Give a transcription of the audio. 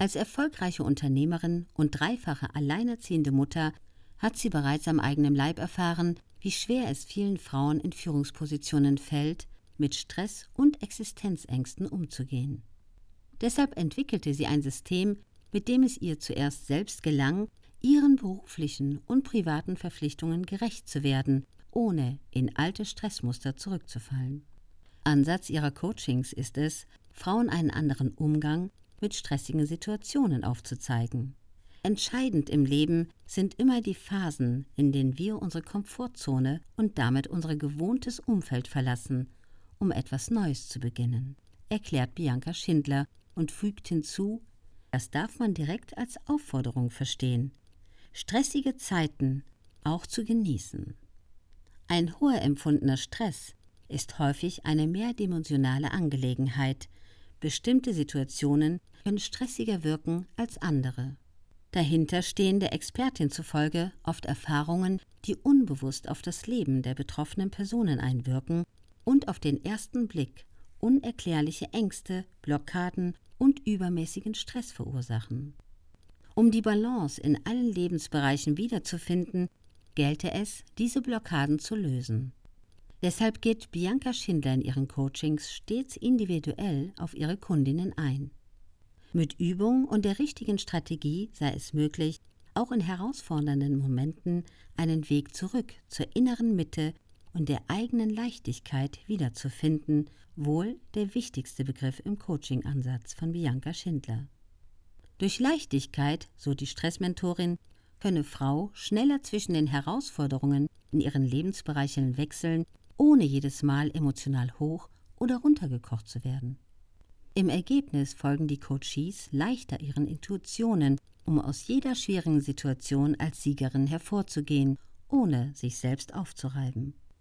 Als erfolgreiche Unternehmerin und dreifache alleinerziehende Mutter hat sie bereits am eigenen Leib erfahren, wie schwer es vielen Frauen in Führungspositionen fällt, mit Stress und Existenzängsten umzugehen. Deshalb entwickelte sie ein System, mit dem es ihr zuerst selbst gelang, ihren beruflichen und privaten Verpflichtungen gerecht zu werden, ohne in alte Stressmuster zurückzufallen. Ansatz ihrer Coachings ist es, Frauen einen anderen Umgang mit stressigen Situationen aufzuzeigen. Entscheidend im Leben sind immer die Phasen, in denen wir unsere Komfortzone und damit unser gewohntes Umfeld verlassen, um etwas Neues zu beginnen, erklärt Bianca Schindler und fügt hinzu, das darf man direkt als Aufforderung verstehen, stressige Zeiten auch zu genießen. Ein hoher empfundener Stress ist häufig eine mehrdimensionale Angelegenheit. Bestimmte Situationen können stressiger wirken als andere. Dahinter stehen der Expertin zufolge oft Erfahrungen, die unbewusst auf das Leben der betroffenen Personen einwirken und auf den ersten Blick unerklärliche Ängste, Blockaden und übermäßigen Stress verursachen. Um die Balance in allen Lebensbereichen wiederzufinden, gelte es, diese Blockaden zu lösen. Deshalb geht Bianca Schindler in ihren Coachings stets individuell auf ihre Kundinnen ein. Mit Übung und der richtigen Strategie sei es möglich, auch in herausfordernden Momenten einen Weg zurück zur inneren Mitte und der eigenen Leichtigkeit wiederzufinden, wohl der wichtigste Begriff im Coaching-Ansatz von Bianca Schindler. Durch Leichtigkeit, so die Stressmentorin, könne Frau schneller zwischen den Herausforderungen in ihren Lebensbereichen wechseln, ohne jedes Mal emotional hoch oder runtergekocht zu werden. Im Ergebnis folgen die Coaches leichter ihren Intuitionen, um aus jeder schwierigen Situation als Siegerin hervorzugehen, ohne sich selbst aufzureiben.